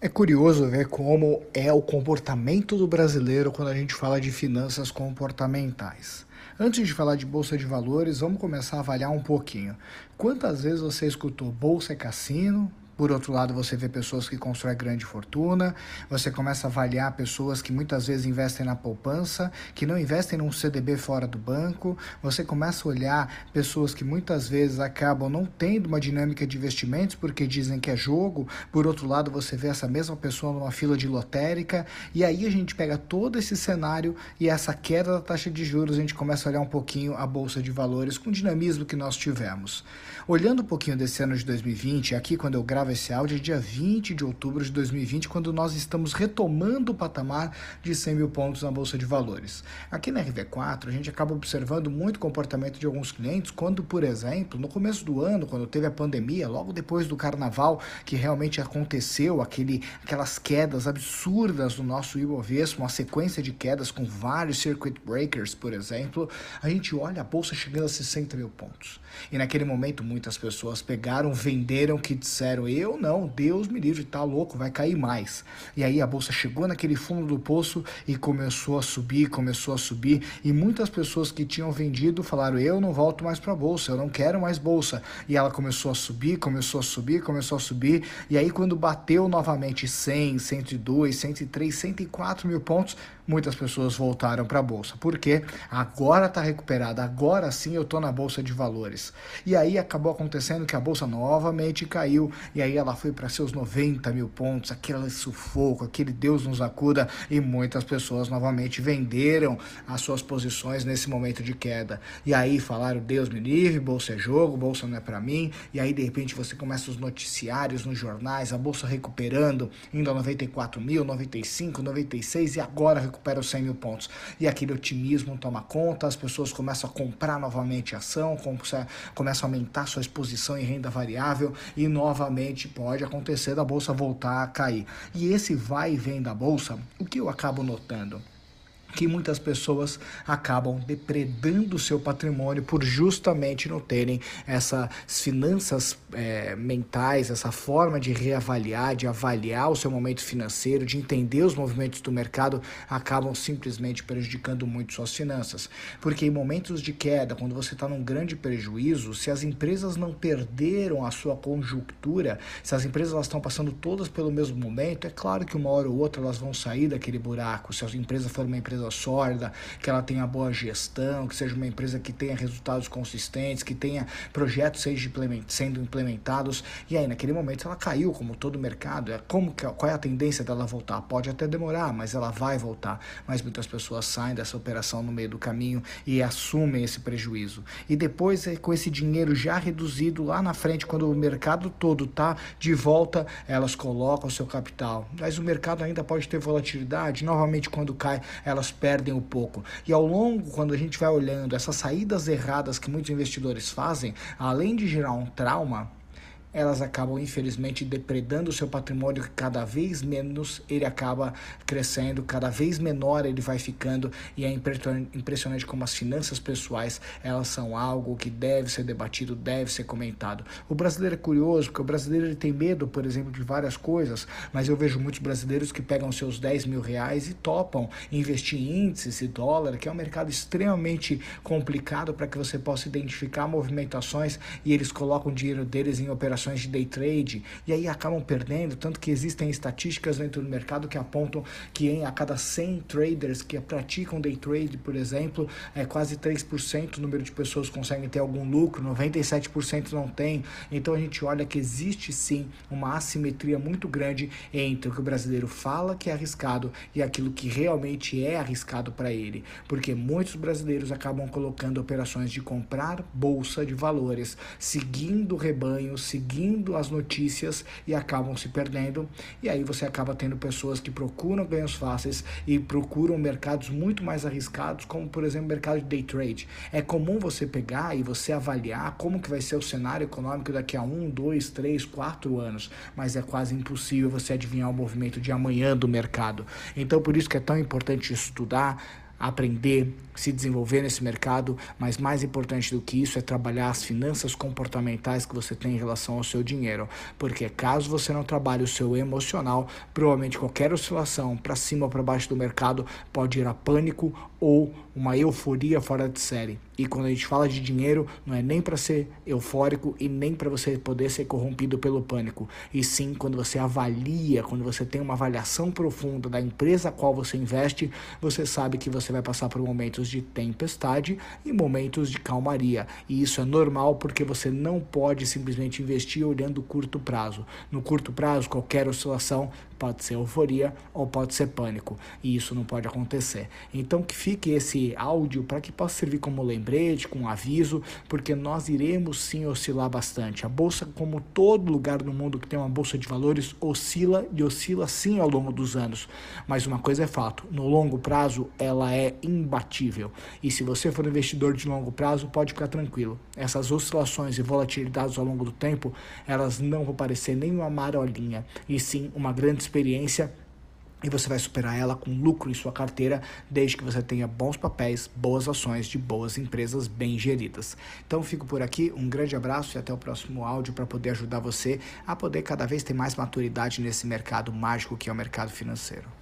É curioso ver como é o comportamento do brasileiro quando a gente fala de finanças comportamentais. Antes de falar de bolsa de valores, vamos começar a avaliar um pouquinho. Quantas vezes você escutou bolsa é cassino? Por outro lado, você vê pessoas que constroem grande fortuna, você começa a avaliar pessoas que muitas vezes investem na poupança, que não investem num CDB fora do banco, você começa a olhar pessoas que muitas vezes acabam não tendo uma dinâmica de investimentos porque dizem que é jogo, por outro lado, você vê essa mesma pessoa numa fila de lotérica, e aí a gente pega todo esse cenário e essa queda da taxa de juros, a gente começa a olhar um pouquinho a bolsa de valores com o dinamismo que nós tivemos. Olhando um pouquinho desse ano de 2020, aqui quando eu gravo esse áudio é dia 20 de outubro de 2020, quando nós estamos retomando o patamar de 100 mil pontos na Bolsa de Valores. Aqui na RV4, a gente acaba observando muito comportamento de alguns clientes, quando, por exemplo, no começo do ano, quando teve a pandemia, logo depois do carnaval, que realmente aconteceu aquele, aquelas quedas absurdas no nosso Ibovespa, uma sequência de quedas com vários circuit breakers, por exemplo, a gente olha a Bolsa chegando a 60 mil pontos. E naquele momento, muitas pessoas pegaram, venderam, que disseram: eu não, Deus me livre, tá louco, vai cair mais. E aí a bolsa chegou naquele fundo do poço e começou a subir, começou a subir. E muitas pessoas que tinham vendido falaram: eu não volto mais para bolsa, eu não quero mais bolsa. E ela começou a subir, começou a subir, começou a subir. E aí, quando bateu novamente 100, 102, 103, 104 mil pontos, muitas pessoas voltaram para a bolsa. Porque agora está recuperada, agora sim eu estou na bolsa de valores. E aí acabou acontecendo que a bolsa novamente caiu, e aí ela foi para seus 90 mil pontos, aquele sufoco, aquele Deus nos acuda, e muitas pessoas novamente venderam as suas posições nesse momento de queda. E aí falaram: Deus me livre, bolsa é jogo, bolsa não é para mim. E aí de repente você começa os noticiários nos jornais, a bolsa recuperando, indo a 94 mil, 95, 96 e agora recupera os 100 mil pontos. E aquele otimismo toma conta, as pessoas começam a comprar novamente ação, começam a aumentar sua exposição em renda variável e novamente pode acontecer da bolsa voltar a cair. E esse vai e vem da bolsa, o que eu acabo notando? Que muitas pessoas acabam depredando o seu patrimônio por justamente não terem essas finanças é, mentais, essa forma de reavaliar, de avaliar o seu momento financeiro, de entender os movimentos do mercado, acabam simplesmente prejudicando muito suas finanças. Porque em momentos de queda, quando você está num grande prejuízo, se as empresas não perderam a sua conjuntura, se as empresas estão passando todas pelo mesmo momento, é claro que uma hora ou outra elas vão sair daquele buraco. Se as empresas forem uma empresa empresa sólida, que ela tenha boa gestão, que seja uma empresa que tenha resultados consistentes, que tenha projetos sendo implementados. E aí, naquele momento, ela caiu, como todo mercado. É como qual é a tendência dela voltar? Pode até demorar, mas ela vai voltar. Mas muitas pessoas saem dessa operação no meio do caminho e assumem esse prejuízo. E depois, é, com esse dinheiro já reduzido lá na frente, quando o mercado todo está de volta, elas colocam seu capital. Mas o mercado ainda pode ter volatilidade. Novamente, quando cai, elas perdem um pouco. E ao longo, quando a gente vai olhando essas saídas erradas que muitos investidores fazem, além de gerar um trauma, elas acabam infelizmente depredando o seu patrimônio cada vez menos ele acaba crescendo, cada vez menor ele vai ficando e é impressionante como as finanças pessoais elas são algo que deve ser debatido, deve ser comentado. O brasileiro é curioso porque o brasileiro ele tem medo, por exemplo, de várias coisas, mas eu vejo muitos brasileiros que pegam seus 10 mil reais e topam investir em índices e dólar, que é um mercado extremamente complicado para que você possa identificar movimentações e eles colocam o dinheiro deles em operações operações de day trade e aí acabam perdendo, tanto que existem estatísticas dentro do mercado que apontam que em a cada 100 traders que praticam day trade, por exemplo, é quase 3% o número de pessoas conseguem ter algum lucro, 97% não tem. Então a gente olha que existe sim uma assimetria muito grande entre o que o brasileiro fala que é arriscado e aquilo que realmente é arriscado para ele, porque muitos brasileiros acabam colocando operações de comprar bolsa de valores, seguindo o rebanho, seguindo seguindo as notícias e acabam se perdendo. E aí você acaba tendo pessoas que procuram ganhos fáceis e procuram mercados muito mais arriscados, como por exemplo o mercado de day trade. É comum você pegar e você avaliar como que vai ser o cenário econômico daqui a um, dois, três, quatro anos, mas é quase impossível você adivinhar o movimento de amanhã do mercado. Então por isso que é tão importante estudar aprender, se desenvolver nesse mercado, mas mais importante do que isso é trabalhar as finanças comportamentais que você tem em relação ao seu dinheiro, porque caso você não trabalhe o seu emocional, provavelmente qualquer oscilação para cima ou para baixo do mercado pode ir a pânico ou uma euforia fora de série. E quando a gente fala de dinheiro, não é nem para ser eufórico e nem para você poder ser corrompido pelo pânico, e sim quando você avalia, quando você tem uma avaliação profunda da empresa a qual você investe, você sabe que você vai passar por momentos de tempestade e momentos de calmaria. E isso é normal porque você não pode simplesmente investir olhando curto prazo. No curto prazo, qualquer oscilação pode ser euforia ou pode ser pânico, e isso não pode acontecer. Então que fique esse áudio para que possa servir como lembrete, como aviso, porque nós iremos sim oscilar bastante. A bolsa, como todo lugar no mundo que tem uma bolsa de valores, oscila e oscila sim ao longo dos anos. Mas uma coisa é fato, no longo prazo ela é imbatível. E se você for investidor de longo prazo, pode ficar tranquilo. Essas oscilações e volatilidades ao longo do tempo, elas não vão parecer nem uma marolinha, e sim uma grande experiência e você vai superar ela com lucro em sua carteira, desde que você tenha bons papéis, boas ações de boas empresas bem geridas. Então fico por aqui, um grande abraço e até o próximo áudio para poder ajudar você a poder cada vez ter mais maturidade nesse mercado mágico que é o mercado financeiro.